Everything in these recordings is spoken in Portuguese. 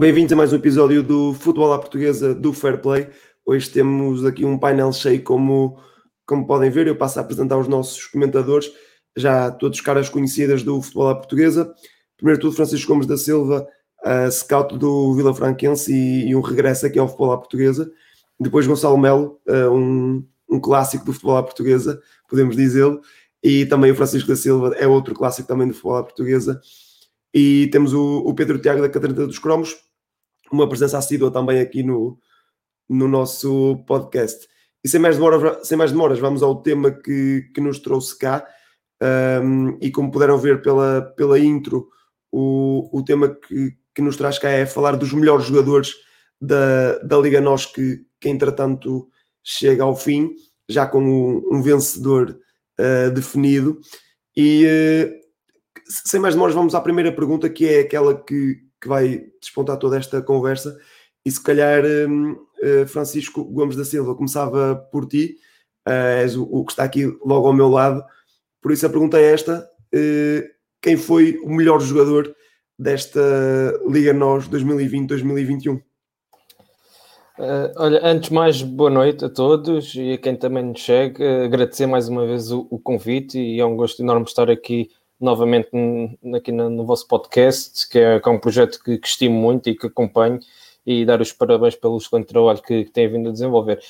Bem-vindos a mais um episódio do Futebol à Portuguesa do Fair Play. Hoje temos aqui um painel cheio, como, como podem ver. Eu passo a apresentar os nossos comentadores, já todos caras conhecidas do Futebol à Portuguesa. Primeiro tudo, Francisco Gomes da Silva, uh, scout do Vila Franquense e, e, um regresso aqui ao Futebol à Portuguesa. Depois Gonçalo Melo, uh, um, um clássico do Futebol à Portuguesa, podemos dizê-lo. E também o Francisco da Silva é outro clássico também do Futebol à Portuguesa. E temos o, o Pedro Tiago da Caderneta dos Cromos, uma presença assídua também aqui no, no nosso podcast. E sem mais, demora, sem mais demoras, vamos ao tema que, que nos trouxe cá. Um, e como puderam ver pela, pela intro, o, o tema que, que nos traz cá é falar dos melhores jogadores da, da Liga Nós, que, que entretanto chega ao fim, já com um, um vencedor uh, definido. E uh, sem mais demoras, vamos à primeira pergunta, que é aquela que, que vai despontar toda esta conversa. E se calhar, um, uh, Francisco Gomes da Silva, começava por ti, uh, és o, que está aqui logo ao meu lado. Por isso a pergunta é esta: uh, quem foi o melhor jogador desta Liga NOS 2020-2021? Uh, olha, antes de mais, boa noite a todos e a quem também nos segue. Uh, agradecer mais uma vez o, o, convite e é um gosto enorme estar aqui novamente aqui no, no vosso podcast, que é, que é um projeto que, que, estimo muito e que acompanho, e dar os parabéns pelo excelente trabalho que, que têm vindo a desenvolver.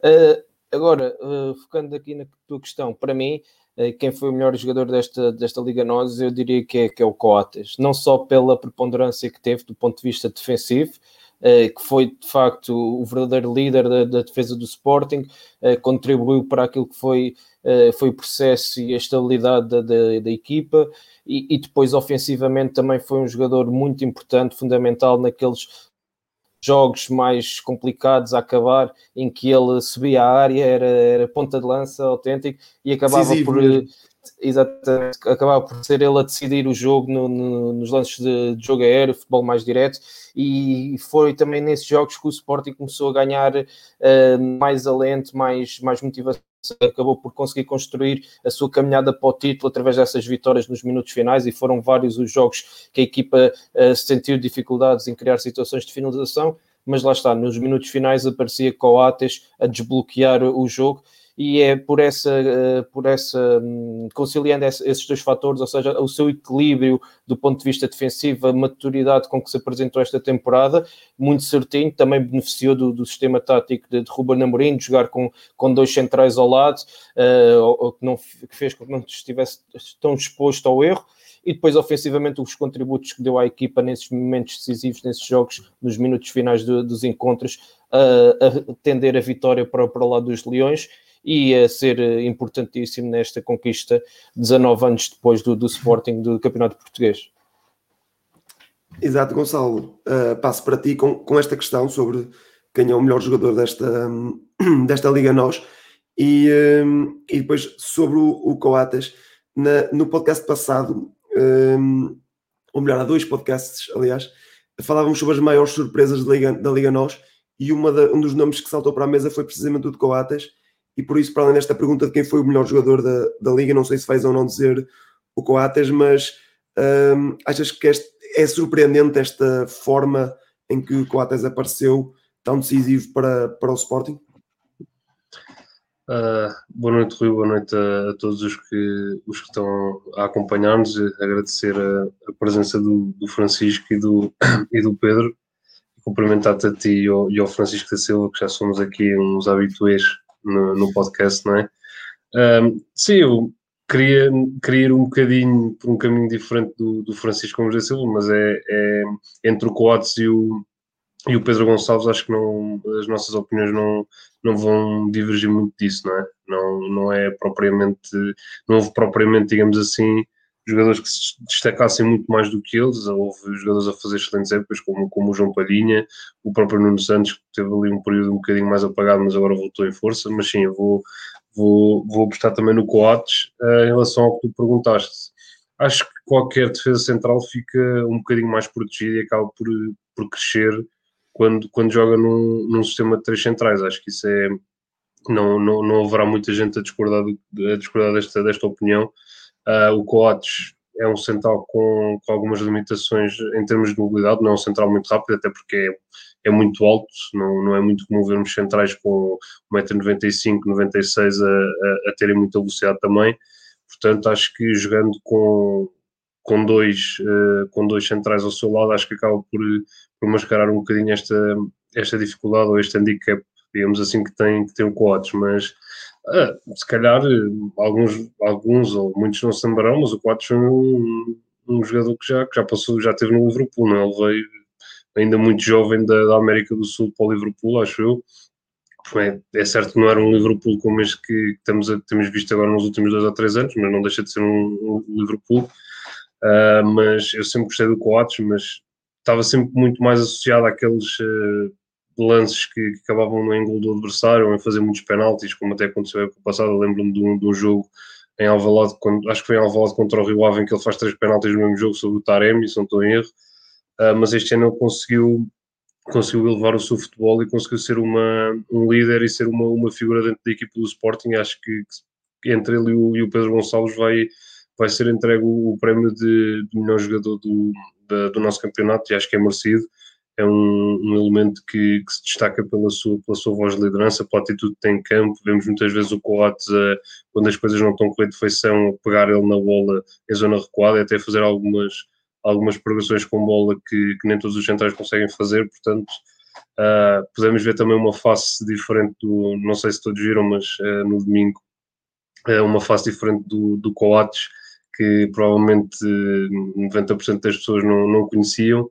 Uh, agora, uh, focando aqui na tua questão, para mim, uh, quem foi o melhor jogador desta, desta Liga Nós, eu diria que é, que é o Coates, não só pela preponderância que teve do ponto de vista defensivo, que foi de facto o verdadeiro líder da, da defesa do Sporting, contribuiu para aquilo que foi eh, foi o processo e a estabilidade da, da, da equipa, e, e, depois ofensivamente também foi um jogador muito importante, fundamental naqueles jogos mais complicados a acabar, em que ele subia a área, era, era ponta de lança autêntico e acabava Decisivo por. Mesmo. Exatamente, acabava por ser ele a decidir o jogo no, no, nos lances de, de, jogo aéreo, futebol mais direto, e foi também nesses jogos que o Sporting começou a ganhar uh, mais alento, mais, mais motivação. Acabou por conseguir construir a sua caminhada para o título através dessas vitórias nos minutos finais e foram vários os jogos que a equipa uh, sentiu dificuldades em criar situações de finalização, mas lá está, nos minutos finais aparecia Coates a desbloquear o jogo e é por essa, eh, por essa hum, conciliando esses dois fatores, ou seja, o seu equilíbrio do ponto de vista defensivo, a maturidade com que se apresentou esta temporada, muito certinho, também beneficiou do, do sistema tático de, de Ruben Amorim, de jogar com, com dois centrais ao lado, uh, que, não, que fez com que não estivesse tão exposto ao erro, e depois ofensivamente os contributos que deu à equipa nesses momentos decisivos, nesses jogos, nos minutos finais do, dos encontros, uh, a tender a vitória para, para o lado dos Leões e a ser eh, importantíssimo nesta conquista 19 anos depois do, do Sporting do Campeonato Português. Exato, Gonçalo. Uh, passo para ti com, com esta questão sobre quem é o melhor jogador desta, desta Liga Nós e, um, e depois sobre o, o Coates. Na, no podcast passado, um, ou melhor, há dois podcasts, aliás, falávamos sobre as maiores surpresas da Liga, da Liga Nós e uma da, um dos nomes que saltou para a mesa foi precisamente o de Coates e por isso, para além desta pergunta de quem foi o melhor jogador da, da Liga, não sei se vais ou não dizer o Coates, mas hum, achas que este, é surpreendente esta forma em que o Coates apareceu tão decisivo para, para o Sporting? Uh, boa noite, Rui, boa noite a, a, todos os que, os que estão a acompanhar-nos. Agradecer a, a presença do, do, Francisco e do, e do Pedro. Cumprimentar-te a ti e ao, e ao Francisco da Silva, que já somos aqui uns habituês no, no podcast, não é? Um, sim, eu queria, queria ir um bocadinho por um caminho diferente do, do Francisco Gomes Silva, mas é, é, entre o Coates e o, e o Pedro Gonçalves, acho que não, as nossas opiniões não, não vão divergir muito disso, não é? Não, não é propriamente, não houve propriamente, digamos assim, jogadores que se destacassem muito mais do que eles. Houve jogadores a fazer excelentes épocas, como, como o João Palhinha, o próprio Nuno Santos, que teve ali um período um bocadinho mais apagado, mas agora voltou em força. Mas sim, eu vou, vou, vou apostar também no Coates uh, em relação ao que tu perguntaste. Acho que qualquer defesa central fica um bocadinho mais protegida e acaba por, por crescer quando, quando joga num, num sistema de três centrais. Acho que isso é. Não, não, não haverá muita gente a discordar, a discordar desta, desta opinião Uh, o Coates é um central com, com, algumas limitações em termos de mobilidade, não é um central muito rápido, até porque é, é muito alto, não, não é muito comum vermos centrais com 1,95m, 96 a, a, a terem muita velocidade também. Portanto, acho que jogando com, com, dois, uh, com dois centrais ao seu lado, acho que acaba por, por mascarar um bocadinho esta, esta dificuldade ou este handicap, digamos assim, que tem, que tem o Coates, mas ah, se calhar alguns, alguns ou muitos não se lembrarão, mas o Coates é um, um jogador que já, que já passou, já teve no Liverpool, não? É? ele veio ainda muito jovem da, da, América do Sul para o Liverpool, acho eu. É, é, certo que não era um Liverpool como este que temos, temos visto agora nos últimos dois ou três anos, mas não deixa de ser um, um Liverpool. Uh, mas eu sempre gostei do Coates, mas estava sempre muito mais associado àqueles uh, lances que, que, acabavam no ângulo do adversário ou em fazer muitos penaltis, como até aconteceu no passado. Lembro-me de, um, de um, jogo em Alvalade, quando, acho que foi em Alvalade contra o Rio Ave, em que ele faz três penaltis no mesmo jogo sobre o Taremi, se não estou em erro. Uh, mas este ano ele conseguiu, conseguiu elevar o seu futebol e conseguiu ser uma, um líder e ser uma, uma figura dentro da equipe do Sporting. Acho que, que entre ele e o, e o Pedro Gonçalves vai vai ser entregue o, prémio de, de melhor jogador do, do nosso campeonato e acho que é merecido. É um, um elemento que, que, se destaca pela sua, pela sua voz de liderança, pela atitude que tem em campo. Vemos muitas vezes o Coates, uh, quando as coisas não estão com a feição, pegar ele na bola em zona recuada e até fazer algumas, algumas progressões com bola que, que nem todos os centrais conseguem fazer. Portanto, uh, podemos ver também uma face diferente do. Não sei se todos viram, mas uh, no domingo, uma face diferente do, do Coates que provavelmente 90% das pessoas não, não conheciam.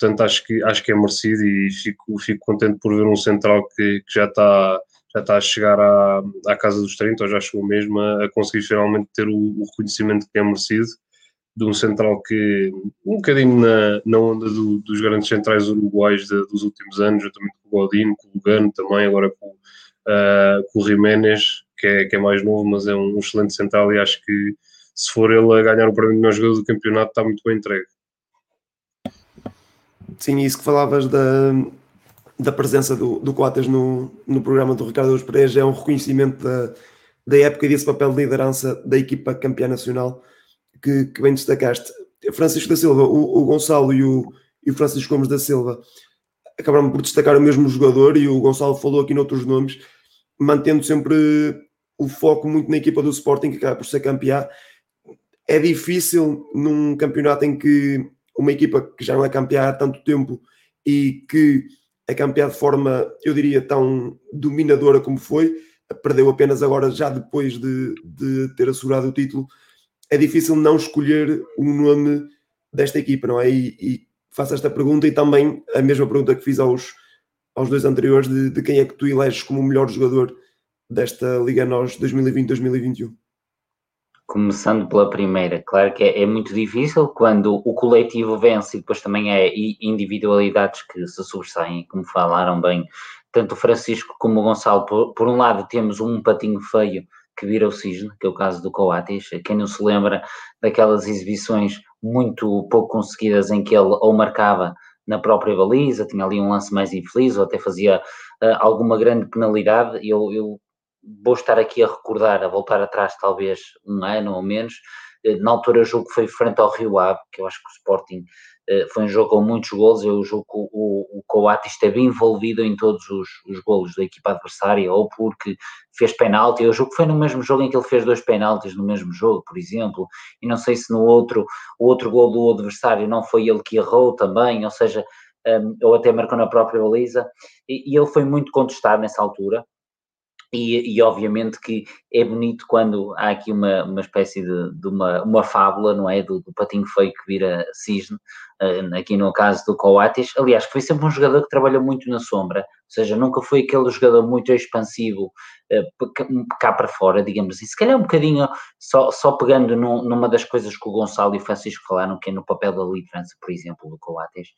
Portanto, acho que, acho que é merecido e fico, fico contente por ver um central que, que já está já está a chegar à, à casa dos 30, ou já chegou mesmo a, a conseguir finalmente ter o, o, reconhecimento que é merecido de um central que, um bocadinho na, na onda do, dos grandes centrais uruguais de, dos últimos anos, juntamente com o Godinho, com o Lugano também, agora com, uh, com o Jiménez, que é, que é mais novo, mas é um excelente central e acho que se for ele a ganhar o prémio de melhor jogador do campeonato, está muito bem entregue. Sim, isso que falavas da, da presença do, do Coates no, no programa do Ricardo dos Pereira é um reconhecimento da, da época e desse papel de liderança da equipa campeã nacional que, que bem destacaste. Francisco da Silva, o, o Gonçalo e o, e o Francisco Gomes da Silva acabaram por destacar o mesmo jogador e o Gonçalo falou aqui noutros nomes, mantendo sempre o foco muito na equipa do Sporting, que acaba por ser campeã, é difícil num campeonato em que uma equipa que já não é campeã há tanto tempo e que é campeã de forma, eu diria, tão dominadora como foi, perdeu apenas agora, já depois de, de ter assegurado o título, é difícil não escolher o nome desta equipa, não é? E, e faço esta pergunta e também a mesma pergunta que fiz aos, aos dois anteriores de, de quem é que tu eleges como o melhor jogador desta Liga NOS 2020-2021 começando pela primeira, claro que é, é, muito difícil quando o coletivo vence e depois também é individualidades que se sobressaem, como falaram bem, tanto o Francisco como o Gonçalo. Por, por um lado, temos um patinho feio que vira o cisne, que é o caso do Coates. Quem não se lembra daquelas exibições muito pouco conseguidas em que ele ou marcava na própria baliza, tinha ali um lance mais infeliz ou até fazia uh, alguma grande penalidade. Eu, eu vou estar aqui a recordar, a voltar atrás talvez um ano ou menos, eh, na altura jogo foi frente ao Rio Ave, que eu acho que o Sporting eh, foi um jogo com muitos golos, eu julgo que o, o Coates esteve envolvido em todos os, os golos da equipa adversária, ou porque fez penalti, eu julgo que foi no mesmo jogo em que ele fez dois penaltis no mesmo jogo, por exemplo, e não sei se no outro, o outro gol do adversário não foi ele que errou também, ou seja, um, ou até marcou na própria baliza, e, e ele foi muito contestado nessa altura, e, e, obviamente que é bonito quando há aqui uma, uma espécie de, de uma, uma fábula, não é? Do, do, patinho feio que vira cisne, uh, aqui no caso do Coates. Aliás, foi sempre um jogador que trabalhou muito na sombra, ou seja, nunca foi aquele jogador muito expansivo uh, cá para fora, digamos assim. Se calhar um bocadinho, só, só pegando num, numa das coisas que o Gonçalo e o Francisco falaram, que é no papel da liderança, por exemplo, do Coates,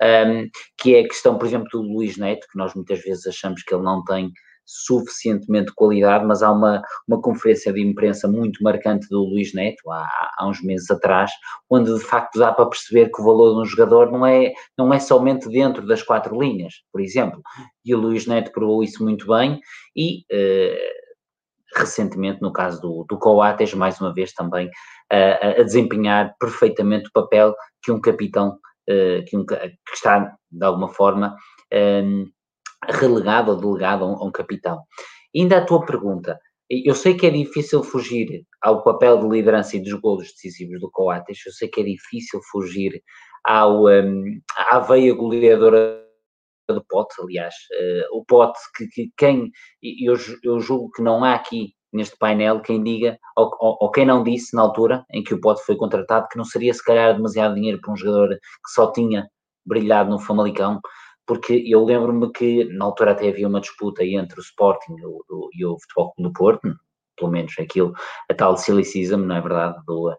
um, ehm, que é a questão, por exemplo, do Luís Neto, que nós muitas vezes achamos que ele não tem suficientemente qualidade, mas há uma, uma conferência de imprensa muito marcante do Luís Neto, há, há uns meses atrás, onde de facto dá para perceber que o valor de um jogador não é, não é somente dentro das quatro linhas, por exemplo. E o Luís Neto provou isso muito bem e. Uh, recentemente, no caso do, do Coates, mais uma vez também a, a desempenhar perfeitamente o papel que um capitão, uh, que, um, que, está de alguma forma um, relegado ou delegado a um, a um capitão. Ainda a tua pergunta, eu sei que é difícil fugir ao papel de liderança e dos golos decisivos do Coates, eu sei que é difícil fugir ao, um, à veia goleadora do Pote, aliás, uh, o Pote que, que, quem, eu, eu julgo que não há aqui neste painel quem diga, ou, ou, ou, quem não disse na altura em que o Pote foi contratado, que não seria se calhar demasiado dinheiro para um jogador que só tinha brilhado no Famalicão, porque eu lembro-me que na altura até havia uma disputa entre o Sporting e o, e o Futebol Clube do Porto, pelo menos aquilo, a tal silicism, não é verdade, do,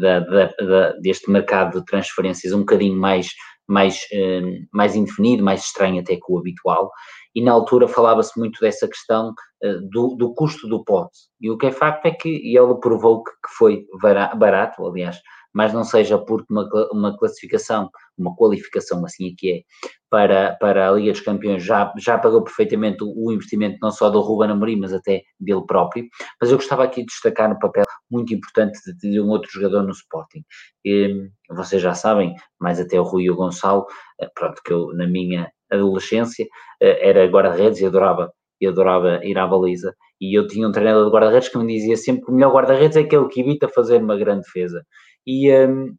da, da, da, deste mercado de transferências um bocadinho mais, mais, eh, mais indefinido, mais estranho até que o habitual, e na altura falava-se muito dessa questão eh, do, do, custo do pote, e o que é facto é que ele provou que, que foi barato, aliás, mas não seja porque uma, uma classificação, uma qualificação assim aqui é, para, para a Liga dos Campeões já, já pagou perfeitamente o, investimento não só do Ruben Amorim, mas até dele próprio, mas eu gostava aqui de destacar no papel muito importante de, de um outro jogador no Sporting. E, vocês já sabem, mais até o Rui e o Gonçalo, eh, pronto, que eu na minha adolescência eh, era guarda-redes e adorava e adorava ir à baliza. E eu tinha um treinador de guarda-redes que me dizia sempre que o melhor guarda-redes é aquele que evita fazer uma grande defesa. E um,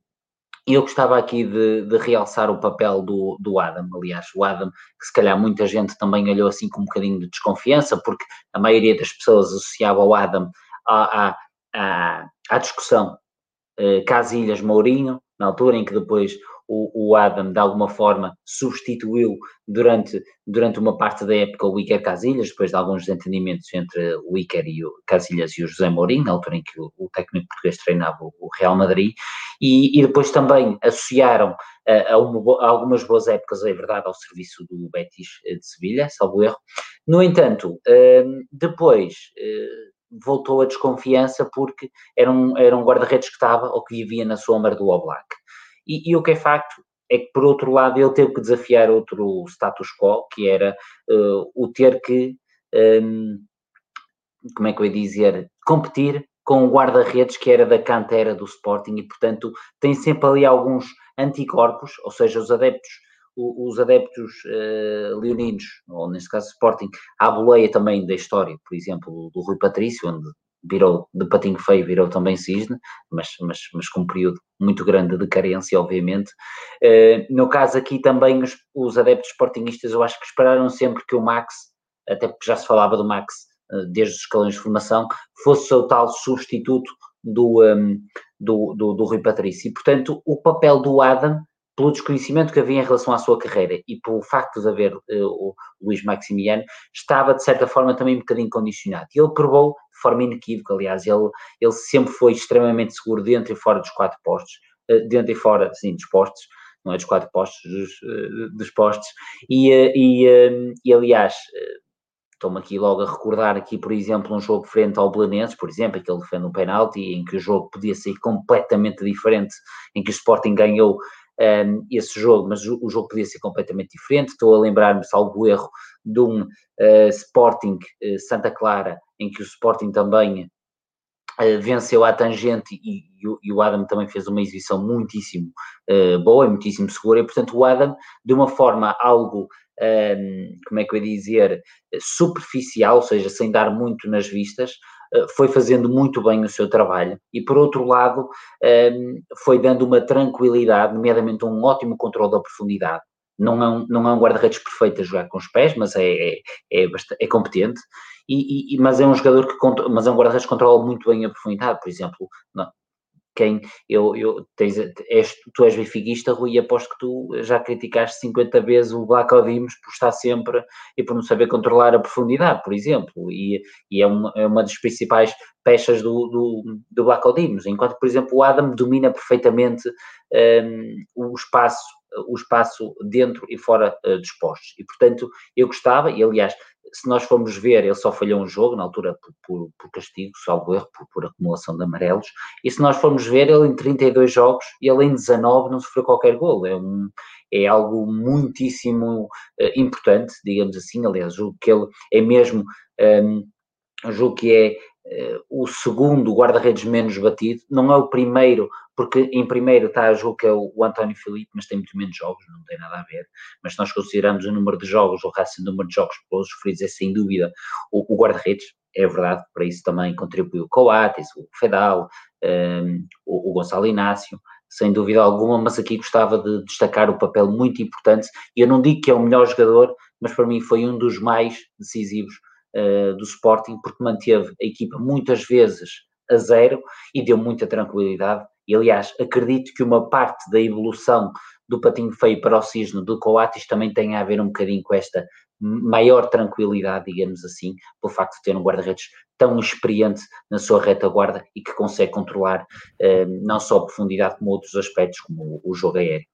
eu gostava aqui de, de, realçar o papel do, do Adam, aliás, o Adam, que se calhar muita gente também olhou assim com um bocadinho de desconfiança, porque a maioria das pessoas associava o Adam à, à, à, à discussão eh, Casilhas-Mourinho, na altura em que depois o, o, Adam, de alguma forma, substituiu durante, durante uma parte da época o Iker Casilhas, depois de alguns desentendimentos entre o Iker e o Casilhas e o José Mourinho, na altura em que o, o técnico português treinava o, Real Madrid, e, e, depois também associaram uh, a, uma, a, algumas boas épocas, é verdade, ao serviço do Betis eh, de Sevilha, salvo erro. No entanto, uh, depois... Uh, voltou a desconfiança porque era um, era um guarda-redes que estava ou que vivia na sombra do Oblak. E, e, o que é facto é que, por outro lado, ele teve que desafiar outro status quo, que era uh, o ter que, um, como é que eu ia dizer, competir com o guarda-redes que era da cantera do Sporting e, portanto, tem sempre ali alguns anticorpos, ou seja, os adeptos os adeptos uh, leoninos, ou neste caso Sporting, à boleia também da história, por exemplo, do Rui Patrício, onde virou de patinho feio, virou também cisne, mas, mas, mas com um período muito grande de carência, obviamente. Uh, no caso aqui também os, os adeptos sportingistas, eu acho que esperaram sempre que o Max, até porque já se falava do Max uh, desde os escalões de formação, fosse o tal substituto do, um, do, do, do Rui Patrício. E, portanto, o papel do Adam pelo desconhecimento que havia em relação à sua carreira e pelo facto de haver uh, o Luís Maximiano, estava de certa forma também um bocadinho condicionado. E ele provou de forma inequívoca, aliás, ele, ele sempre foi extremamente seguro dentro e fora dos quatro postos, uh, dentro e fora, sim, dos postos, não é dos quatro postos, dos, uh, dos postos, e, e, e aliás, Estou-me aqui logo a recordar aqui, por exemplo, um jogo frente ao Belenenses, por exemplo, que ele defende um penalti, em que o jogo podia ser completamente diferente, em que o Sporting ganhou um, esse jogo, mas o, jogo podia ser completamente diferente. Estou a lembrar-me, salvo erro, de um uh, Sporting uh, Santa Clara, em que o Sporting também uh, venceu à tangente e, e, o Adam também fez uma exibição muitíssimo boa e muitíssimo segura. E, portanto, o Adam, de uma forma algo um, como é que eu ia dizer, superficial, ou seja, sem dar muito nas vistas, foi fazendo muito bem o seu trabalho e, por outro lado, ehm, foi dando uma tranquilidade, nomeadamente um ótimo controle da profundidade. Não é um, não é um guarda-redes perfeito a jogar com os pés, mas é, é, é, é competente. E, e, mas é um jogador que mas é um guarda-redes que controla muito bem a profundidade, por exemplo, quem eu, eu tens, és, tu és benfiquista, Rui, e aposto que tu já criticaste 50 vezes o Black Odimos por estar sempre e por não saber controlar a profundidade, por exemplo, e, e é, uma, é uma das principais peças do, do, do Black Odimos, enquanto, por exemplo, o Adam domina perfeitamente um, o espaço o espaço dentro e fora uh, dos postos. E, portanto, eu gostava, e aliás, se nós formos ver, ele só falhou um jogo, na altura por, por, por castigo, salvo erro, por, por, acumulação de amarelos, e se nós formos ver, ele em 32 jogos, e ele em 19 não sofreu qualquer gol, é, um, é algo muitíssimo uh, importante, digamos assim, aliás, o que ele é mesmo um, julgo que é o segundo guarda-redes menos batido, não é o primeiro, porque em primeiro está, julgo que é o, o António Filipe, mas tem muito menos jogos, não tem nada a ver, mas se nós consideramos o número de jogos, o rácio número de jogos pelos feridos, é sem dúvida o, o guarda-redes, é verdade, para isso também contribuiu o Coates, o Fedal, um, ehm, o, o Gonçalo Inácio, sem dúvida alguma, mas aqui gostava de destacar o papel muito importante. Eu não digo que é o melhor jogador, mas para mim foi um dos mais decisivos uh, do Sporting, porque manteve a equipa muitas vezes a zero e deu muita tranquilidade. E aliás, acredito que uma parte da evolução do patinho feio para o cisne do Coates também tem a ver um bocadinho com esta maior tranquilidade, digamos assim, pelo facto de ter um guarda-redes tão experiente na sua retaguarda e que consegue controlar eh, não só a profundidade como outros aspectos, como o, jogo aéreo.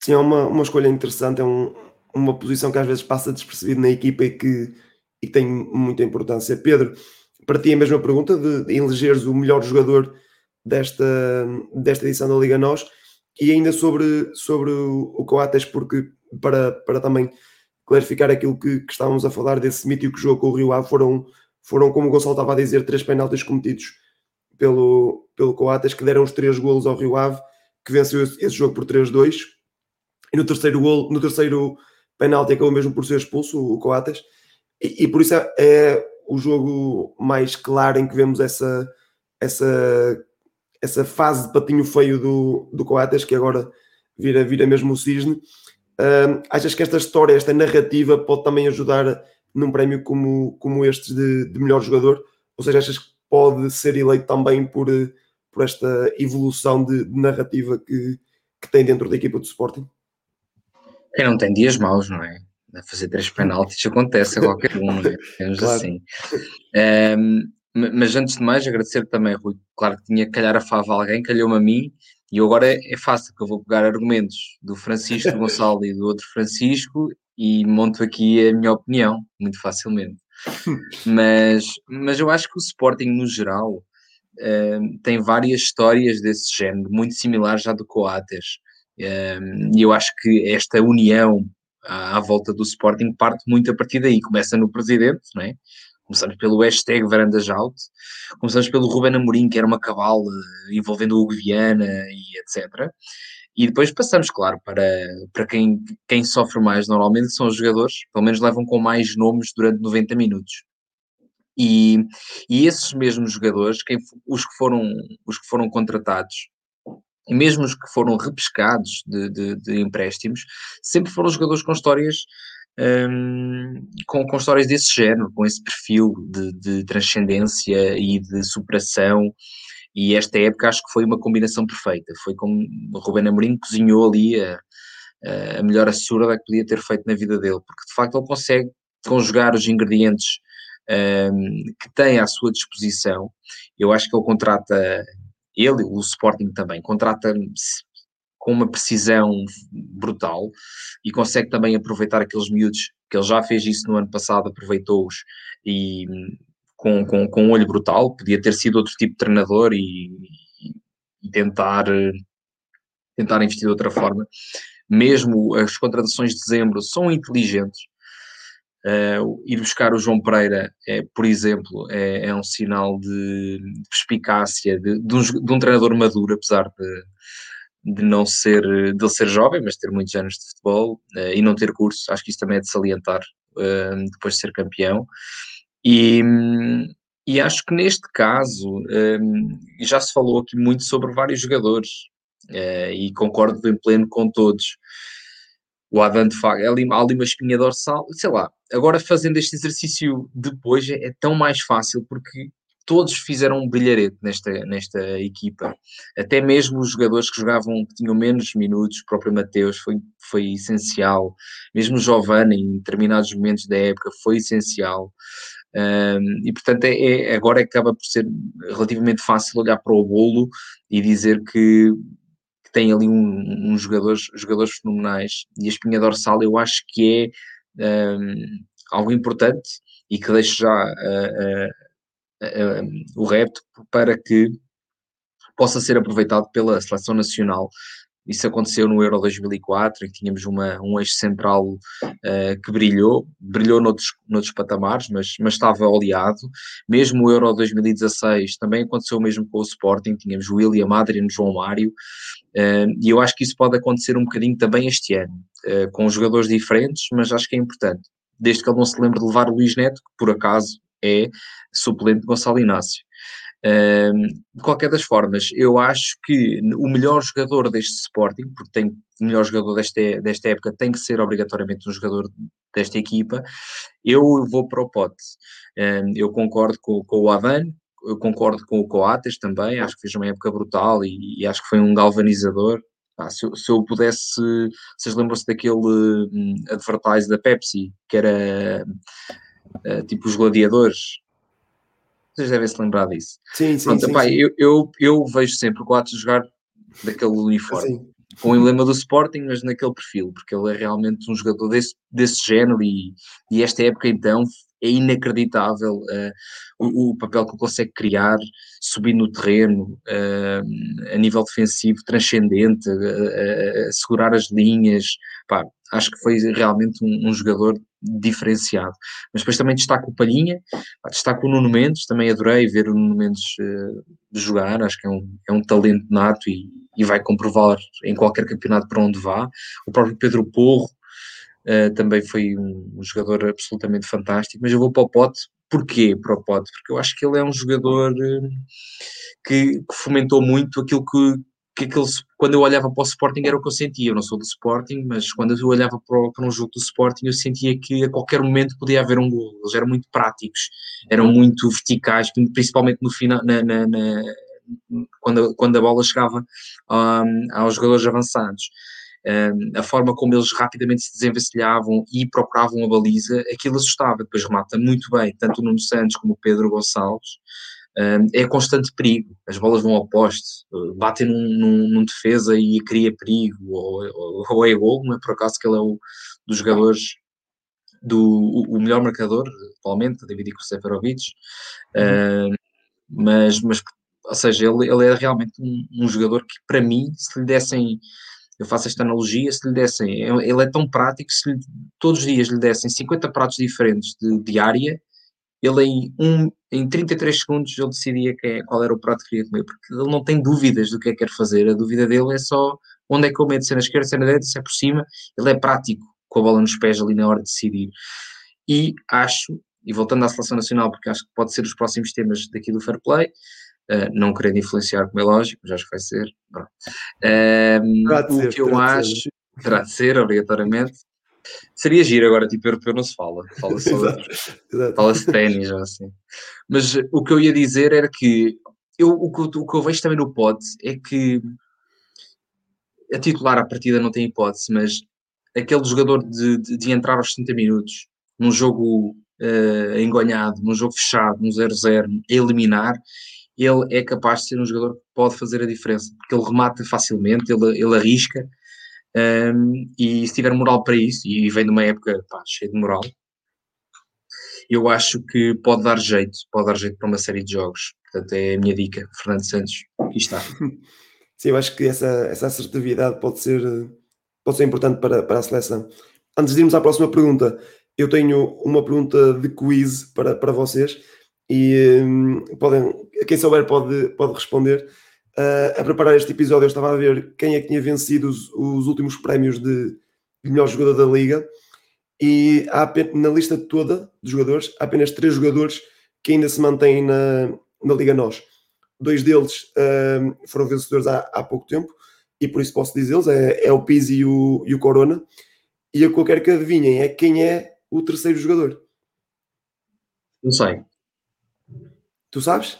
Sim, é uma, uma escolha interessante, é um, uma posição que às vezes passa despercebido na equipa e que, e que tem muita importância. Pedro, para ti a mesma pergunta de, elegeres o melhor jogador desta, desta edição da Liga Nós e ainda sobre, sobre o, Coates, porque para, para também clarificar aquilo que, que, estávamos a falar desse mítico jogo com o Rio Ave, foram, foram, como o Gonçalo estava a dizer, três penaltis cometidos pelo, pelo Coates, que deram os três golos ao Rio Ave, que venceu esse, esse jogo por 3-2. E no terceiro gol, no terceiro penalti acabou mesmo por ser expulso o Coates. E, e por isso é, é, o jogo mais claro em que vemos essa, essa, essa fase de patinho feio do, do Coates, que agora vira, vira mesmo o cisne. Uh, achas que esta história, esta narrativa pode também ajudar num prémio como, como este de, de melhor jogador? Ou seja, achas que pode ser eleito também por, por esta evolução de, de narrativa que, que tem dentro da equipa do Sporting? Quem não tem dias maus, não é? A fazer três penaltis acontece a qualquer um, é? claro. assim. Um, mas antes de mais, agradecer também, Rui. Claro que tinha que calhar a fava a alguém, calhou-me a mim e agora é, é fácil, que eu vou pegar argumentos do Francisco, do Gonçalo e do outro Francisco e monto aqui a minha opinião, muito facilmente. mas, mas eu acho que o Sporting, no geral, uh, tem várias histórias desse género, muito similares à do Coates. E eu acho que esta união à, volta do Sporting parte muito a partir daí. Começa no presidente, não é? Começamos pelo hashtag Varandas começamos pelo Ruben Amorim, que era uma cabala envolvendo o Hugo Viana e etc. E depois passamos, claro, para, para quem, quem sofre mais normalmente são os jogadores, pelo menos levam com mais nomes durante 90 minutos. E, e esses mesmos jogadores, quem, os, que foram, os que foram contratados, mesmo os que foram repescados de, de, de empréstimos, sempre foram jogadores com histórias um, com, com histórias desse género, com esse perfil de, de transcendência e de superação. E esta época acho que foi uma combinação perfeita. Foi como o Ruben Amorim cozinhou ali a, a melhor assura que podia ter feito na vida dele, porque de facto ele consegue conjugar os ingredientes um, que tem à sua disposição. Eu acho que ele contrata, ele, o Sporting também, contrata com uma precisão brutal e consegue também aproveitar aqueles miúdos que ele já fez isso no ano passado, aproveitou-os e com, com, com um olho brutal, podia ter sido outro tipo de treinador e, e tentar, tentar investir de outra forma. Mesmo as contratações de dezembro são inteligentes. Uh, ir buscar o João Pereira, é, por exemplo, é, é um sinal de, perspicácia de, de, um, de um treinador maduro, apesar de, de não ser, de ser jovem, mas ter muitos anos de futebol uh, e não ter curso, acho que isso também é de salientar uh, depois de ser campeão. E, e acho que neste caso, já se falou aqui muito sobre vários jogadores e concordo em pleno com todos. O Adam, de facto, ali, ali uma espinha dorsal, sei lá. Agora, fazendo este exercício depois, é, é tão mais fácil porque todos fizeram um brilharete nesta, nesta equipa. Até mesmo os jogadores que jogavam, que tinham menos minutos, o próprio Mateus foi, foi essencial. Mesmo o Giovanni, em determinados momentos da época, foi essencial. Um, e portanto, é, é, agora acaba por ser relativamente fácil olhar para o bolo e dizer que, que tem ali uns um, um jogadores, jogadores fenomenais. E a espinha dorsal, eu acho que é um, algo importante e que deixo já. Uh, uh, uh, o repto para que possa ser aproveitado pela seleção nacional isso aconteceu no Euro 2004, em que tínhamos uma, um eixo central uh, que brilhou, brilhou noutros, noutros patamares, mas, mas estava oleado. Mesmo o Euro 2016 também aconteceu o mesmo com o Sporting, tínhamos o William Adrian, João Mário, uh, e eu acho que isso pode acontecer um bocadinho também este ano, uh, com jogadores diferentes, mas acho que é importante. Desde que ele não se lembre de levar o Luís Neto, que por acaso é suplente de Gonçalo Inácio de qualquer das formas, eu acho que o melhor jogador deste Sporting, porque tem o melhor jogador desta, desta época tem que ser obrigatoriamente um jogador desta equipa, eu vou para o Pote. eu concordo com, com o Adan, eu concordo com o Coates também, acho que fez uma época brutal e, e acho que foi um galvanizador. Ah, se, eu, se, eu, pudesse, vocês lembram-se daquele um, advertise da Pepsi, que era uh, tipo os gladiadores, vocês devem se lembrar disso. Sim, sim. Pronto, sim, sim. Eu, eu, eu, vejo sempre o Coates jogar daquele uniforme. Sim. Com o emblema do Sporting, mas naquele perfil, porque ele é realmente um jogador desse, desse género e, e esta época então é inacreditável uh, o, o, papel que ele consegue criar, subir no terreno, uh, a nível defensivo, transcendente, uh, segurar as linhas. Pá, acho que foi realmente um, um, jogador diferenciado. Mas depois também destaco o Palhinha, destaco o Nuno Mendes, também adorei ver o Nuno Mendes jogar, acho que é um, é um talento nato e, e vai comprovar em qualquer campeonato para onde vá. O próprio Pedro Porro, uh, também foi um, um, jogador absolutamente fantástico, mas eu vou para o Pote, porquê para o Pote? Porque eu acho que ele é um jogador uh, que, que, fomentou muito aquilo que, que aquele, quando eu olhava para o Sporting era o que eu sentia, eu não sou do Sporting, mas quando eu olhava para, para um jogo do Sporting eu sentia que a qualquer momento podia haver um gol, eles eram muito práticos, eram muito verticais, principalmente no final, na, na, na quando, quando a bola chegava um, aos jogadores avançados a forma como eles rapidamente se desenvencilhavam e procuravam a baliza, aquilo assustava. Depois remata muito bem, tanto o Nuno Santos como o Pedro Gonçalves. É constante perigo, as bolas vão ao poste, batem num, num, num defesa e cria perigo, ou, ou, ou, é gol, não é? Por acaso que ele é o dos jogadores do o, o melhor marcador, atualmente, a dividir com o Seferovic, uhum. uh, mas, mas, ou seja, ele, ele é realmente um, um, jogador que, para mim, se lhe dessem eu faço esta analogia, se lhe dessem, ele é tão prático, se lhe, todos os dias lhe dessem 50 pratos diferentes de diária, ele em, um, em 33 segundos ele decidia é, qual era o prato que queria comer, porque ele não tem dúvidas do que é que quer fazer, a dúvida dele é só onde é que eu meto, se é na esquerda, se é na direita, se é por cima, ele é prático, com a bola nos pés ali na hora de decidir. E acho, e voltando à seleção nacional, porque acho que pode ser os próximos temas daqui do Fair Play, uh, não querendo influenciar, como é lógico, já acho que vai ser. Um, o que eu acho, terá de ser, obrigatoriamente. Seria giro agora, tipo, europeu não se fala, fala fala-se ténis ou assim. Mas o que eu ia dizer era que eu, o, que, o que eu vejo também no pod é que a titular à partida não tem hipótese, mas aquele jogador de, de, de entrar aos 60 minutos num jogo uh, engonhado, num jogo fechado, num 0-0, eliminar, ele é capaz de ser um jogador que pode fazer a diferença, porque ele remata facilmente, ele, ele arrisca, um, e se tiver moral para isso, e vem de uma época pá, cheia de moral, eu acho que pode dar jeito, pode dar jeito para uma série de jogos. Portanto, é a minha dica, Fernando Santos, aqui está. Sim, eu acho que essa, essa assertividade pode ser, pode ser importante para, para a seleção. Antes de irmos à próxima pergunta, eu tenho uma pergunta de quiz para, para vocês e um, podem, quem souber pode, pode responder. Uh, a preparar este episódio, eu estava a ver quem é que tinha vencido os, os últimos prémios de, de melhor jogador da liga. E há, na lista toda de jogadores, há apenas três jogadores que ainda se mantêm na, na Liga Nós. Dois deles uh, foram vencedores há, há pouco tempo, e por isso posso dizê-los: é, é o Pizzi e o, e o Corona. E eu quero que adivinhem é quem é o terceiro jogador. Não sei. Tu sabes?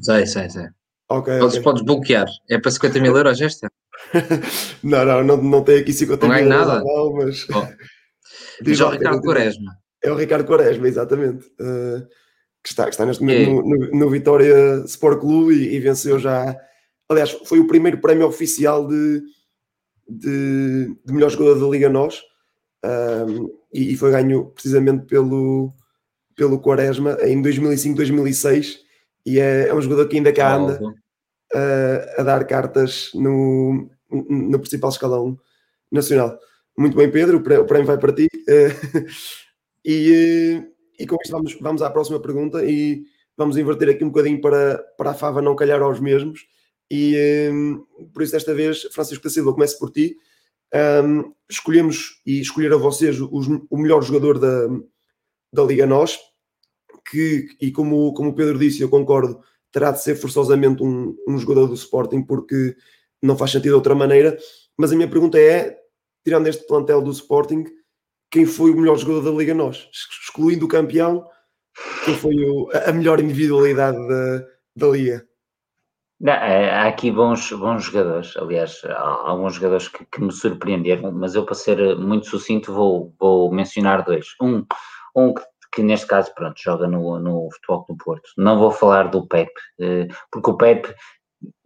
Sei, sei, sei. Ok. Podes, okay. podes bloquear. É para 50 mil euros esta? não, não, não, não tem aqui 50 não mil euros. Nada. Não, mas. Oh. Diz o Ricardo Quaresma. É o Ricardo Quaresma, exatamente. Uh, que, está, que está neste momento no, no, no, Vitória Sport Clube e, e, venceu já. Aliás, foi o primeiro prémio oficial de, de, de melhor jogador da Liga Nós. Um, e, e, foi ganho precisamente pelo, pelo Quaresma em 2005, 2006 e é, é um jogador que ainda cá anda a, a dar cartas no, no principal escalão nacional. Muito bem, Pedro, o prémio vai para ti. e, e com isto vamos, vamos à próxima pergunta e vamos inverter aqui um bocadinho para, para a Fava não calhar aos mesmos. E por isso, desta vez, Francisco da Silva, começo por ti. Um, escolhemos e escolher a vocês os, o melhor jogador da, da Liga Nós, que, e como, como o Pedro disse, eu concordo, terá de ser forçosamente um, um jogador do Sporting, porque não faz sentido de outra maneira. Mas a minha pergunta é: tirando este plantel do Sporting, quem foi o melhor jogador da Liga Nós? Excluindo o campeão, quem foi o, a melhor individualidade da, da Liga? Não, é, há aqui bons, bons jogadores, aliás, há alguns jogadores que, que, me surpreenderam, mas eu, para ser muito sucinto, vou, vou mencionar dois. Um, um que, que neste caso, pronto, joga no, no Futebol do Porto. Não vou falar do Pep, eh, porque o Pep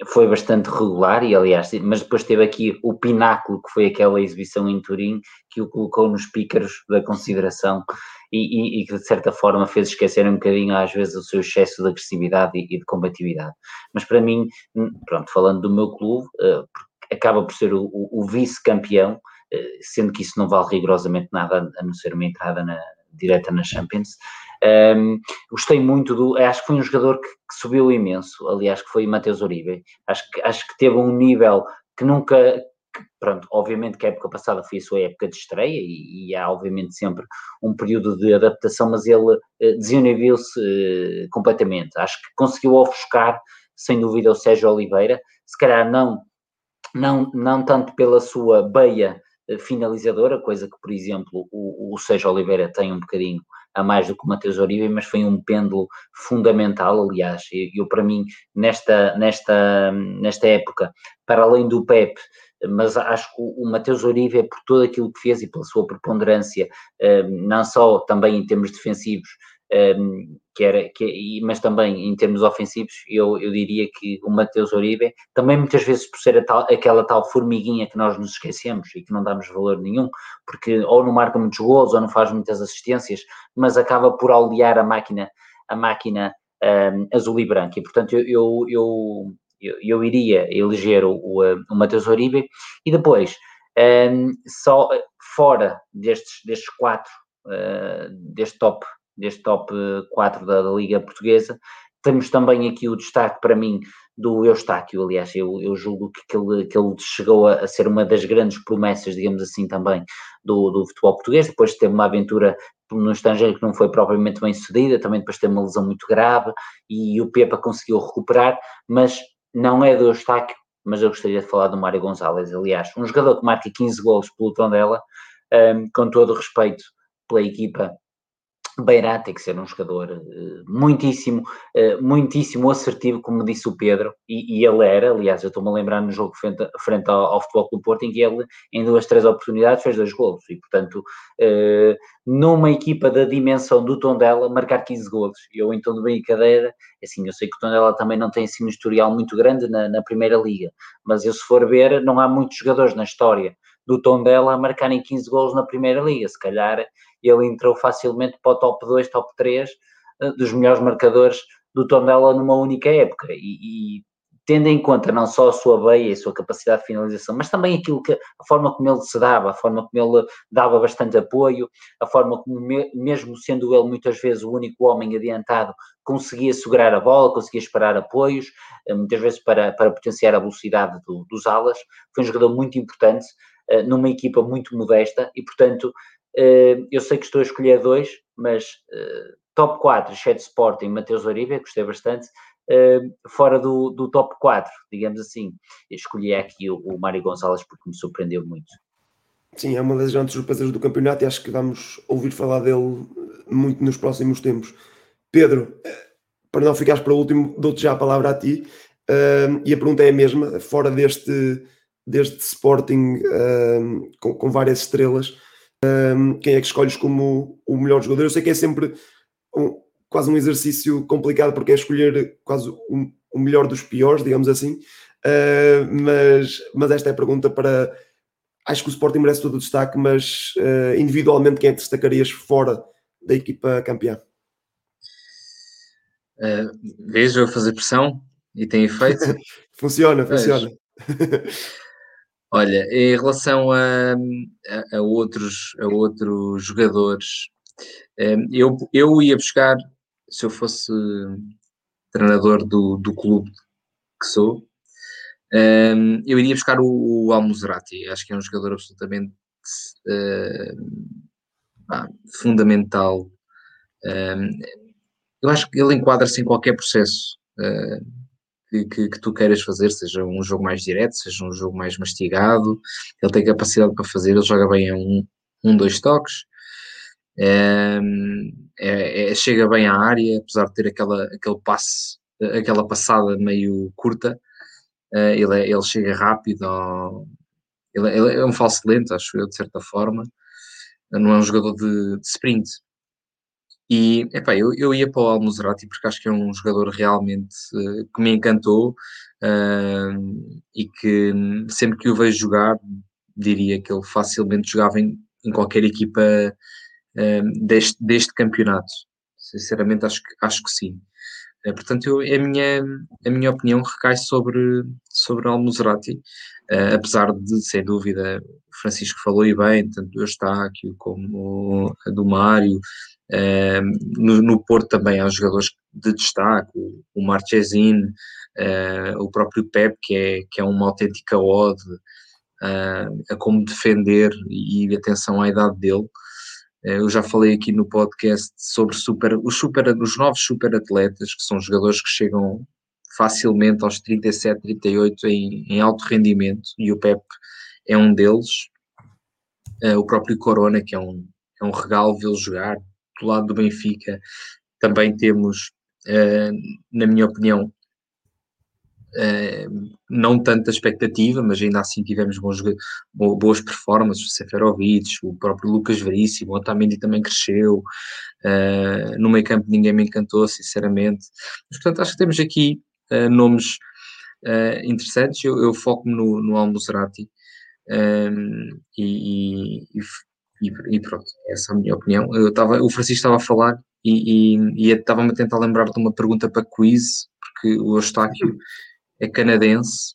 foi bastante regular e aliás, mas depois teve aqui o pináculo que foi aquela exibição em Turim que o colocou nos pícaros da consideração e, e, e, que de certa forma fez esquecer um bocadinho às vezes o seu excesso de agressividade e, e de combatividade. Mas para mim, pronto, falando do meu clube, uh, acaba por ser o, o, o vice-campeão, uh, sendo que isso não vale rigorosamente nada a não ser uma entrada na, direta na Champions. Um, gostei muito do. Acho que foi um jogador que, que subiu imenso. Aliás, que foi Matheus Uribe. Acho que, acho que teve um nível que nunca. Que, pronto, obviamente que a época passada foi a sua época de estreia e, e há, obviamente, sempre um período de adaptação, mas ele uh, desinibiu-se uh, completamente. Acho que conseguiu ofuscar, sem dúvida, o Sérgio Oliveira. Se calhar não, não, não tanto pela sua beia eh, finalizadora, coisa que, por exemplo, o, o Sérgio Oliveira tem um bocadinho a mais do que o Matheus Oribe, mas foi um pêndulo fundamental, aliás, eu, eu, para mim, nesta, nesta, nesta época, para além do Pep, mas acho que o, o Mateus Oribe, é por tudo aquilo que fez e pela sua preponderância, eh, não só também em termos defensivos, um, que era, que, mas também em termos ofensivos, eu, eu diria que o Mateus Uribe, também muitas vezes por ser tal, aquela tal formiguinha que nós nos esquecemos e que não damos valor nenhum, porque ou não marca muitos gols ou não faz muitas assistências, mas acaba por aliar a máquina, a máquina um, azul e branca. E portanto eu, eu, eu, eu, eu iria eleger o, o, o Mateus Uribe e depois. Um, só fora destes, destes quatro, uh, deste top deste top 4 da, da, Liga Portuguesa. Temos também aqui o destaque para mim do Eustáquio, aliás, eu, eu julgo que, que, ele, que ele chegou a, a, ser uma das grandes promessas, digamos assim, também do, do futebol português, depois de ter uma aventura no estrangeiro que não foi propriamente bem sucedida, também depois de ter uma lesão muito grave e o Pepa conseguiu recuperar, mas não é do Eustáquio, mas eu gostaria de falar do Mário Gonzalez, aliás, um jogador que marca 15 gols pelo Tondela, um, com todo o respeito pela equipa Beirá tem que ser um jogador uh, muitíssimo, uh, muitíssimo assertivo, como disse o Pedro, e, e ele era, aliás, eu estou-me a lembrar no jogo frente, frente ao, ao, Futebol do Porto, em que ele, em duas, três oportunidades, fez dois golos, e portanto, uh, numa equipa da dimensão do Tondela, marcar 15 golos, eu tom de brincadeira, assim, eu sei que o Tondela também não tem assim um historial muito grande na, na Primeira Liga, mas eu se for ver, não há muitos jogadores na história do Tondela a marcarem 15 golos na Primeira Liga, se calhar ele entrou facilmente para o top 2, top 3 eh, dos melhores marcadores do Tondela numa única época. E, e tendo em conta não só a sua beia e a sua capacidade de finalização, mas também aquilo que a forma como ele se dava, a forma como ele dava bastante apoio, a forma como mesmo sendo ele muitas vezes o único homem adiantado, conseguia segurar a bola, conseguia esperar apoios, eh, muitas vezes para, para potenciar a velocidade do, dos alas. Foi um jogador muito importante eh, numa equipa muito modesta e portanto eu sei que estou a escolher dois, mas uh, top 4, Shed Sporting, Mateus Oribe, gostei bastante. Uh, fora do, do, top 4, digamos assim, eu escolhi aqui o, o Mário Gonçalves porque me surpreendeu muito. Sim, é uma das grandes surpresas do campeonato e acho que vamos ouvir falar dele muito nos próximos tempos. Pedro, para não ficares para o último, dou-te já a palavra a ti. E a pergunta é a mesma, fora deste, deste Sporting com, com, várias estrelas, um, quem é que escolhes como o melhor jogador. Eu sei que é sempre um, quase um exercício complicado porque é escolher quase o, o melhor dos piores, digamos assim, uh, mas, mas esta é a pergunta para. Acho que o Sporting merece todo o destaque, mas uh, individualmente quem é que destacarias fora da equipa campeã? Uh, vejo a fazer pressão e tem efeito. funciona, funciona. Olha, em relação a, a, a outros, a outros jogadores, um, eu, eu ia buscar, se eu fosse treinador do, do clube que sou, um, eu iria buscar o, o Almuzerati. Acho que é um jogador absolutamente uh, fundamental. Um, eu acho que ele enquadra-se em qualquer processo uh, que, que, que, tu queiras fazer, seja um jogo mais direto, seja um jogo mais mastigado. Ele tem capacidade para fazer, ele joga bem a um, um dois toques. É, é, chega bem à área, apesar de ter aquela, aquele passe, aquela passada meio curta, uh, ele, é, ele chega rápido, ao, ele, ele, é um falso lento, acho eu, de certa forma, não é um jogador de, de sprint. E epá, eu, eu ia para o Almuzerati porque acho que é um jogador realmente uh, que me encantou uh, e que sempre que o vejo jogar diria que ele facilmente jogava em, em qualquer equipa uh, deste, deste campeonato. Sinceramente acho que, acho que sim. Eh, portanto, eu, a, minha, a minha opinião recai sobre, sobre Almuzerati, uh, apesar de, sem dúvida, o Francisco falou e bem, tanto do Eustáquio como do Mário, uh, no, no, Porto também há jogadores de destaque, o, o Marchesin, uh, o próprio Pep, que é, que é uma autêntica ode a como defender e atenção à idade dele. Eh, eu já falei aqui no podcast sobre super, os, super, os novos super atletas, que são jogadores que chegam facilmente aos 37, 38 em, em alto rendimento, e o Pep é um deles. Uh, o próprio Corona, que é um, é um regalo vê-lo jogar. Do lado do Benfica, também temos, uh, na minha opinião, não tanta expectativa, mas ainda assim tivemos bons, boas performances, o Seferovic, o próprio Lucas Veríssimo, o Otamendi também cresceu, uh, no meio campo ninguém me encantou, sinceramente, mas portanto acho que temos aqui uh, nomes interessantes, eu, eu foco-me no, no Almozerati um, e, e, e, pronto, essa é a minha opinião. Eu tava, o Francisco estava a falar e, e, estava-me a tentar lembrar de uma pergunta para quiz, porque o Eustáquio é canadense,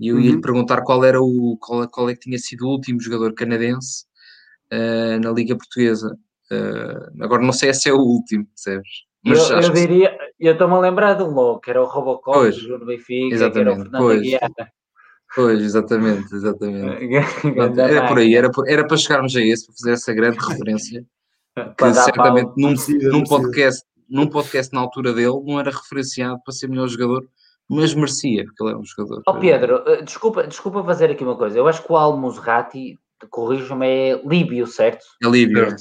e eu ia lhe uhum. perguntar qual era o qual, qual é que tinha sido o último jogador canadense uh, na Liga Portuguesa. Uh, agora não sei se é o último, percebes? Mas eu, eu diria, eu estou-me a lembrar de um louco, que era o Robocop, pois, jogou no Benfica, exatamente, que era o Fernando pois, Aguiar. Pois, exatamente, exatamente. era por aí, era, por, era para chegarmos a esse, para fazer essa grande referência, que certamente num, num, podcast, num podcast na altura dele não era referenciado para ser melhor jogador, mas merecia, porque ele é um jogador. Oh Pedro, eh, desculpa, desculpa fazer aqui uma coisa. Eu acho que o Al-Musrati, corrijo-me, é líbio, certo? É líbio.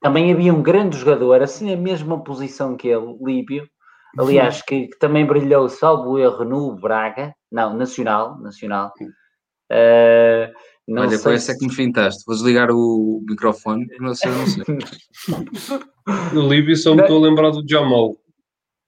Também havia um grande jogador, assim na mesma posição que ele, líbio, aliás, que, que, também brilhou, salvo erro, no Braga, não, Nacional, Nacional. Uh, não Olha, com essa é que me fintaste. Vou desligar o microfone, não sei, não sei. no Líbio só me estou a lembrar do Jamal.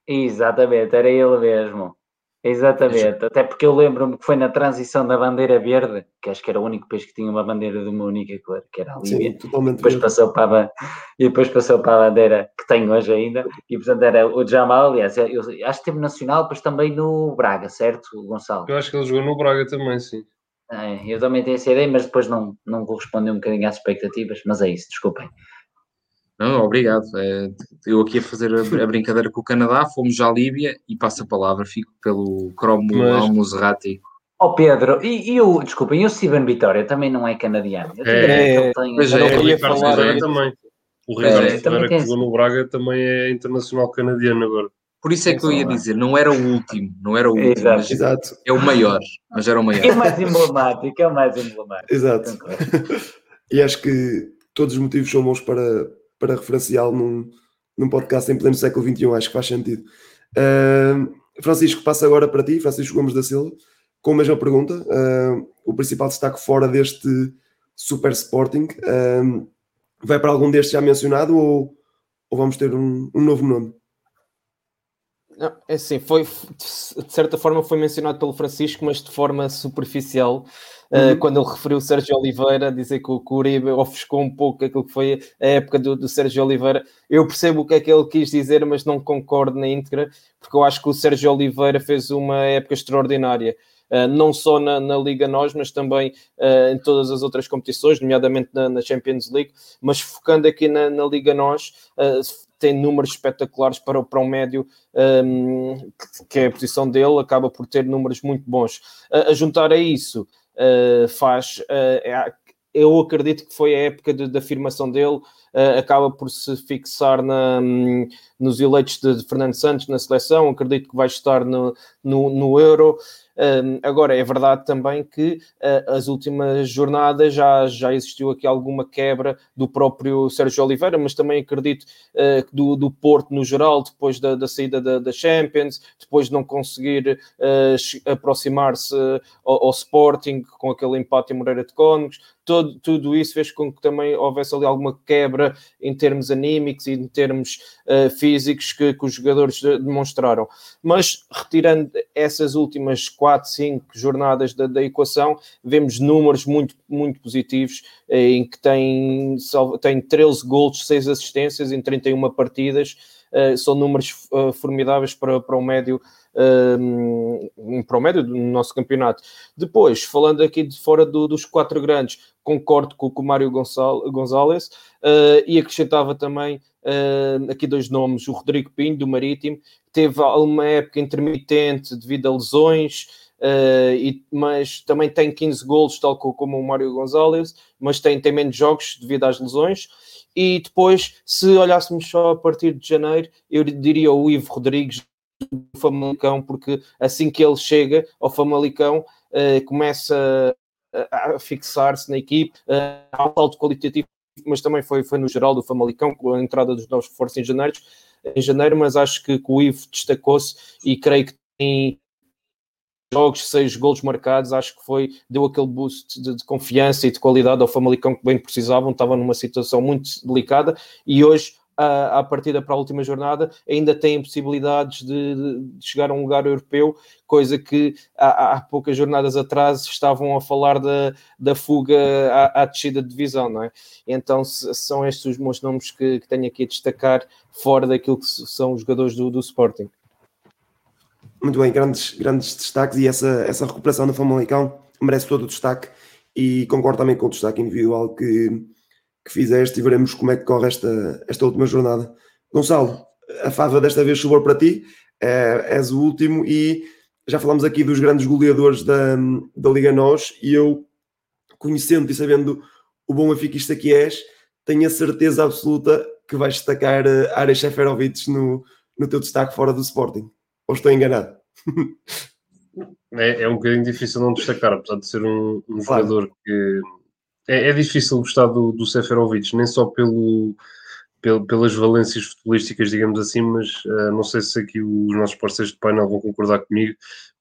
Exatamente, era ele mesmo. Exatamente, até porque eu lembro-me que foi na transição da bandeira verde, que acho que era o único país que tinha uma bandeira de uma única cor, que era a Líbia, Sim, totalmente depois passou para a, e depois passou para a bandeira que tem hoje ainda, e portanto era o Jamal, aliás, eu acho que teve nacional, mas também no Braga, certo, Gonçalo? Eu acho que ele jogou no Braga também, sim. É, eu também tenho essa ideia, mas depois não, não correspondeu um bocadinho às expectativas, mas é isso, desculpem. Não, obrigado. É, eu aqui a fazer a, a, brincadeira com o Canadá, fomos à Líbia e passo a palavra, fico pelo Cromo Mas... Almozerati. Oh Pedro, e, e o, desculpem, e o Steven Vitória também não é canadiano? Eu é, é, tem, mas é, eu ia falar é, também. O Ricardo é, Ferreira que jogou no Braga também é internacional canadiano agora. Por isso é que eu ia dizer, não era o último, não era o último, Exato. Exato. é o maior, mas era o maior. É o mais emblemático, é o mais emblemático. Exato. e acho que todos os motivos são bons para, para referenciá-lo num, num podcast em pleno século XXI, acho que faz sentido. Uh, Francisco, passa agora para ti, Francisco Gomes da Silva, com a mesma pergunta. Uh, o principal destaque fora deste Super Sporting uh, vai para algum destes já mencionado ou, ou vamos ter um, um novo nome? Não, é assim, foi de certa forma foi mencionado pelo Francisco, mas de forma superficial. Uh, quando ele referiu o Sérgio Oliveira, dizer que o Uribe ofuscou um pouco aquilo que foi a época do, do, Sérgio Oliveira. Eu percebo o que é que ele quis dizer, mas não concordo na íntegra, porque eu acho que o Sérgio Oliveira fez uma época extraordinária. uh, não só na, na, Liga Nós, mas também uh, em todas as outras competições, nomeadamente na, na Champions League, mas focando aqui na, na Liga Nós, tem números espetaculares para, para um médio, um, ehm, que é a posição dele, acaba por ter números muito bons. a juntar a isso, faz é, eu acredito que foi a época de, de afirmação dele, uh, acaba por se fixar na, um, nos eleitos de, de, Fernando Santos na seleção, acredito que vai estar no, no, no Euro. Agora, é verdade também que uh, as últimas jornadas já, já existiu aqui alguma quebra do próprio Sérgio Oliveira, mas também acredito uh, do, do Porto no geral, depois da, da saída da, da, Champions, depois de não conseguir uh, aproximar-se ao, ao, Sporting com aquele empate em Moreira de Cónegos, todo, tudo isso fez com que também houvesse ali alguma quebra em termos anímicos e em termos físicos que, que os jogadores demonstraram. Mas retirando essas últimas quatro quatro, cinco jornadas da, da, equação, vemos números muito, muito positivos, eh, em que tem, tem 13 gols, 6 assistências em 31 partidas, uh, são números uh, formidáveis para, para o médio um, para o médio do nosso campeonato. Depois, falando aqui de fora do, dos quatro grandes, concordo com, com o Mário Gonçalves uh, e acrescentava também uh, aqui dois nomes, o Rodrigo Pinho, do Marítimo, teve uma época intermitente devido a lesões, uh, e, mas também tem 15 golos, tal como o Mário Gonçalves, mas tem, tem menos jogos devido às lesões. E depois, se olhássemos só a partir de janeiro, eu diria o Ivo Rodrigues do Famalicão, porque assim que ele chega ao Famalicão, uh, começa a, a fixar-se na equipe, uh, há qualitativo, mas também foi, foi no geral do Famalicão, com a entrada dos novos reforços em janeiro, em janeiro, mas acho que, que o Ivo destacou-se e creio que tem jogos, seis golos marcados, acho que foi, deu aquele boost de, de, confiança e de qualidade ao Famalicão que bem precisavam, estava numa situação muito delicada e hoje à, à partida para a última jornada, ainda têm possibilidades de, de, chegar a um lugar europeu, coisa que há, há, poucas jornadas atrás estavam a falar da, da fuga à, à descida de divisão, não é? Então são estes os meus nomes que, que tenho aqui a destacar fora daquilo que são os jogadores do, do Sporting. Muito bem, grandes, grandes destaques e essa, essa recuperação do Famalicão merece todo o destaque e concordo também com o destaque individual que, que fizeste e veremos como é que corre esta, esta última jornada. Gonçalo, a fava desta vez sobrou para ti, é, és o último e já falamos aqui dos grandes goleadores da, da Liga Nós e eu, conhecendo e sabendo o bom afiquista que és, tenho a certeza absoluta que vais destacar uh, Ares Seferovic no, no teu destaque fora do Sporting. Ou estou enganado? É, é um bocadinho difícil não destacar, apesar de ser um, um claro. jogador que é, é, difícil gostar do, do Seferovic, nem só pelo, pelo, pelas valências futebolísticas, digamos assim, mas uh, não sei se aqui os nossos parceiros de painel vão concordar comigo.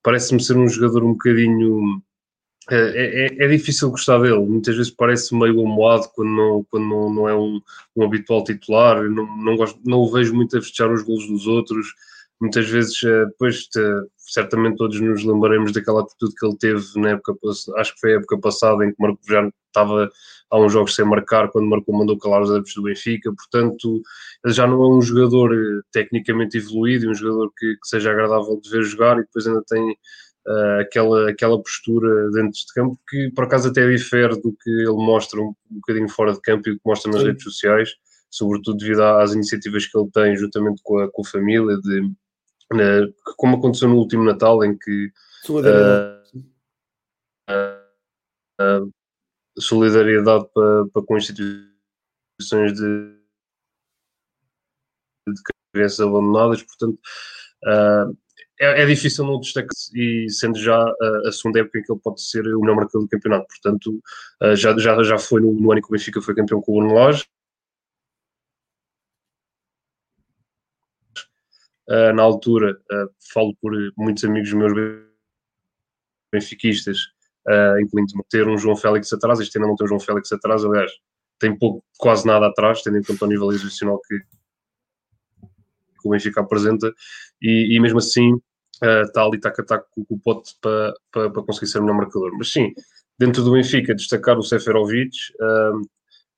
Parece-me ser um jogador um bocadinho. Uh, é, é, é, difícil gostar dele, muitas vezes parece meio amoado quando não, quando não, não é um, um habitual titular. Não, não, gosto, não o vejo muito a festejar os golos dos outros muitas vezes, eh, depois, certamente todos nos lembraremos daquela atitude que ele teve na época, acho que foi a época passada, em que Marco já estava há uns jogos sem marcar, quando marcou mandou calar os adeptos do Benfica, portanto, ele já não é um jogador eh, tecnicamente evoluído, um jogador que, que seja agradável de ver jogar e depois ainda tem uh, aquela, aquela postura dentro de campo que por acaso até difere do que ele mostra um, um bocadinho fora de campo e o que mostra nas Sim. redes sociais, sobretudo devido às iniciativas que ele tem juntamente com a, com a família de né, como aconteceu no último Natal, em que solidariedade, uh, uh, solidariedade para, para com instituições de, de crianças abandonadas, portanto. Uh, é, é, difícil não destacar e sendo já a segunda época em que ele pode ser o melhor marcador do campeonato, portanto já, já, já foi no, no ano em que o Benfica foi campeão com o Bruno Uh, na altura, uh, falo por muitos amigos meus benfiquistas, uh, incluindo ter um João Félix atrás, este ainda não tem um João Félix atrás, aliás, tem pouco, quase nada atrás, tendo em conta o nível exibicional que, o Benfica apresenta, e, e mesmo assim está ali tac a tac com, o pote para, para, para conseguir ser o melhor marcador. Mas sim, dentro do Benfica, destacar o Seferovic,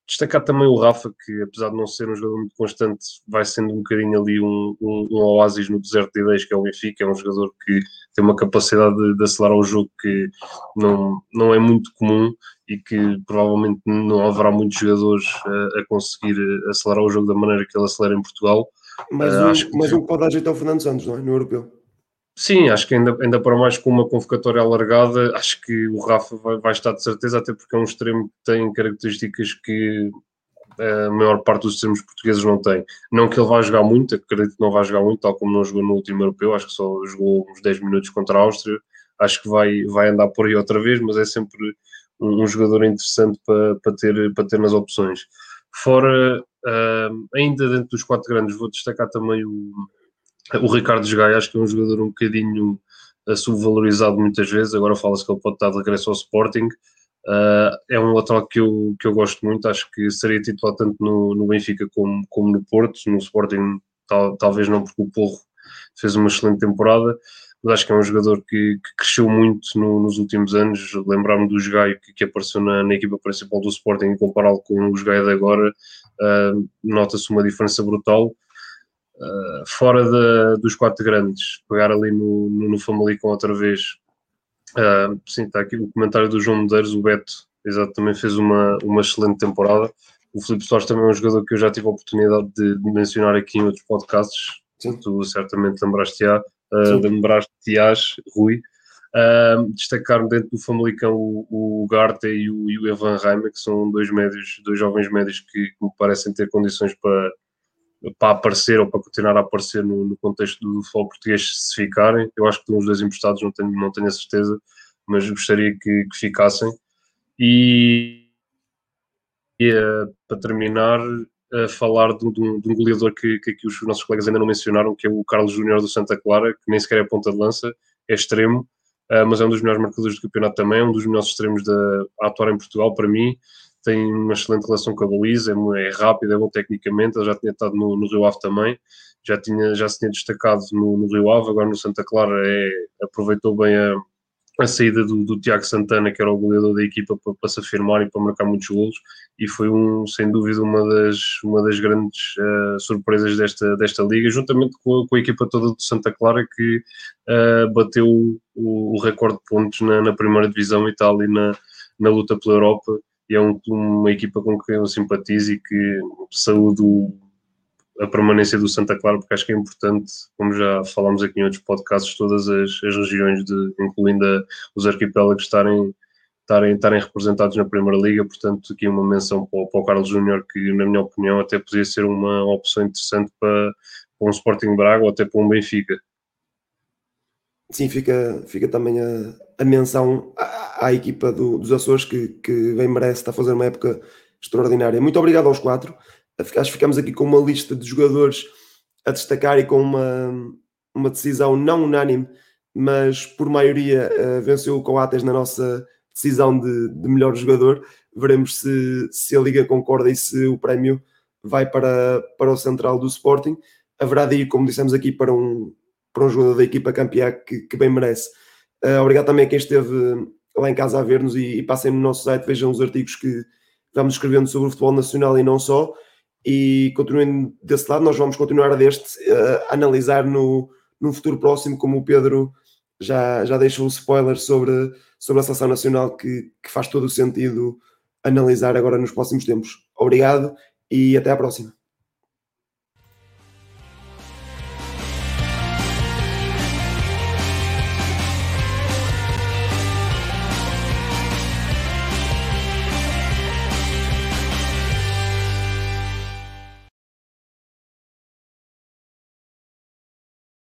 destacar também o Rafa, que apesar de não ser um jogador muito constante, vai sendo um bocadinho ali um, um, um oásis no deserto de ideias, que é o Benfica. É um jogador que tem uma capacidade de, de acelerar o jogo que não, não é muito comum e que provavelmente não haverá muitos jogadores a, a conseguir acelerar o jogo da maneira que ele acelera em Portugal. Mas, uh, um, mas um pode ajeitar o Fernando Santos, não é? No europeu. Sim, acho que ainda, ainda para mais com uma convocatória alargada, acho que o Rafa vai, vai, estar de certeza, até porque é um extremo que tem características que a maior parte dos extremos portugueses não tem. Não que ele vá jogar muito, acredito que não vai jogar muito, tal como não jogou no último europeu, acho que só jogou uns 10 minutos contra a Áustria, acho que vai, vai andar por aí outra vez, mas é sempre um, um jogador interessante para, para, ter, para ter nas opções. Fora, uh, ainda dentro dos quatro grandes, vou destacar também o o Ricardo Gaia acho que é um jogador um bocadinho uh, subvalorizado muitas vezes, agora fala-se que ele pode estar de regresso ao Sporting. Uh, é um lateral que eu, que eu gosto muito, acho que seria titular tanto no, no Benfica como, como no Porto, no Sporting tal, talvez não porque o Porro fez uma excelente temporada, mas acho que é um jogador que, que cresceu muito no, nos últimos anos, lembrar-me do Gaio que, que, apareceu na, na, equipa principal do Sporting e compará-lo com o Gaio de agora, uh, nota-se uma diferença brutal, Uh, fora dos quatro grandes, pegar ali no, no, no Famalicão outra vez. Uh, sim, está aqui o comentário do João Medeiros, o Beto, exato, também fez uma, uma excelente temporada. O Filipe Soares também é um jogador que eu já tive a oportunidade de, de mencionar aqui em outros podcasts. Sim. Tu certamente lembraste-te, uh, lembraste-te, Rui. Uh, destacar dentro do Famalicão o, o Garta e o, e o Evan Reimer, que são dois médios, dois jovens médios que, que me parecem ter condições para, para aparecer ou para continuar a aparecer no, no contexto do futebol português se ficarem. Eu acho que estão os dois emprestados, não tenho, não tenho a certeza, mas gostaria que, que ficassem. E, e uh, para terminar, uh, falar de, de, um, de, um, goleador que, que os nossos colegas ainda não mencionaram, que é o Carlos Júnior do Santa Clara, que nem sequer é ponta de lança, é extremo, uh, mas é um dos melhores marcadores do campeonato também, é um dos melhores extremos da, a atuar em Portugal, para mim tem uma excelente relação com a baliza, é, é rápido, é bom tecnicamente, ele já tinha estado no, no Rio Ave também, já, tinha, já se tinha destacado no, no Rio Ave, agora no Santa Clara é, aproveitou bem a, a saída do, do, Tiago Santana, que era o goleador da equipa, para, para, se afirmar e para marcar muitos golos, e foi um, sem dúvida uma das, uma das grandes uh, surpresas desta, desta liga, juntamente com a, com a, equipa toda do Santa Clara, que uh, bateu o, o, recorde de pontos na, na primeira divisão e tal, e na, na luta pela Europa, e é um, uma equipa com quem eu simpatizo e que saúdo a permanência do Santa Clara, porque acho que é importante, como já falámos aqui em outros podcasts, todas as, as regiões, de, incluindo a, os arquipélagos, estarem, estarem, estarem representados na Primeira Liga. Portanto, aqui uma menção para, para o Carlos Júnior, que, na minha opinião, até podia ser uma opção interessante para, para um Sporting Braga ou até para um Benfica. Sim, fica, fica também a, a menção à, à equipa do, dos Açores que, que bem merece estar a fazer uma época extraordinária. Muito obrigado aos quatro. Acho que ficamos aqui com uma lista de jogadores a destacar e com uma, uma decisão não unânime, mas por maioria uh, venceu o Coates na nossa decisão de, de, melhor jogador. Veremos se, se a Liga concorda e se o prémio vai para, para o central do Sporting. Haverá de ir, como dissemos aqui, para um, para um jogador da equipa campeã que, que bem merece. Uh, obrigado também a quem esteve lá em casa a ver-nos e, e, passem no nosso site, vejam os artigos que vamos escrevendo sobre o futebol nacional e não só. E continuem desse lado, nós vamos continuar deste uh, a analisar no, no futuro próximo, como o Pedro já, já deixou um spoiler sobre, sobre a seleção nacional que, que faz todo o sentido analisar agora nos próximos tempos. Obrigado e até à próxima.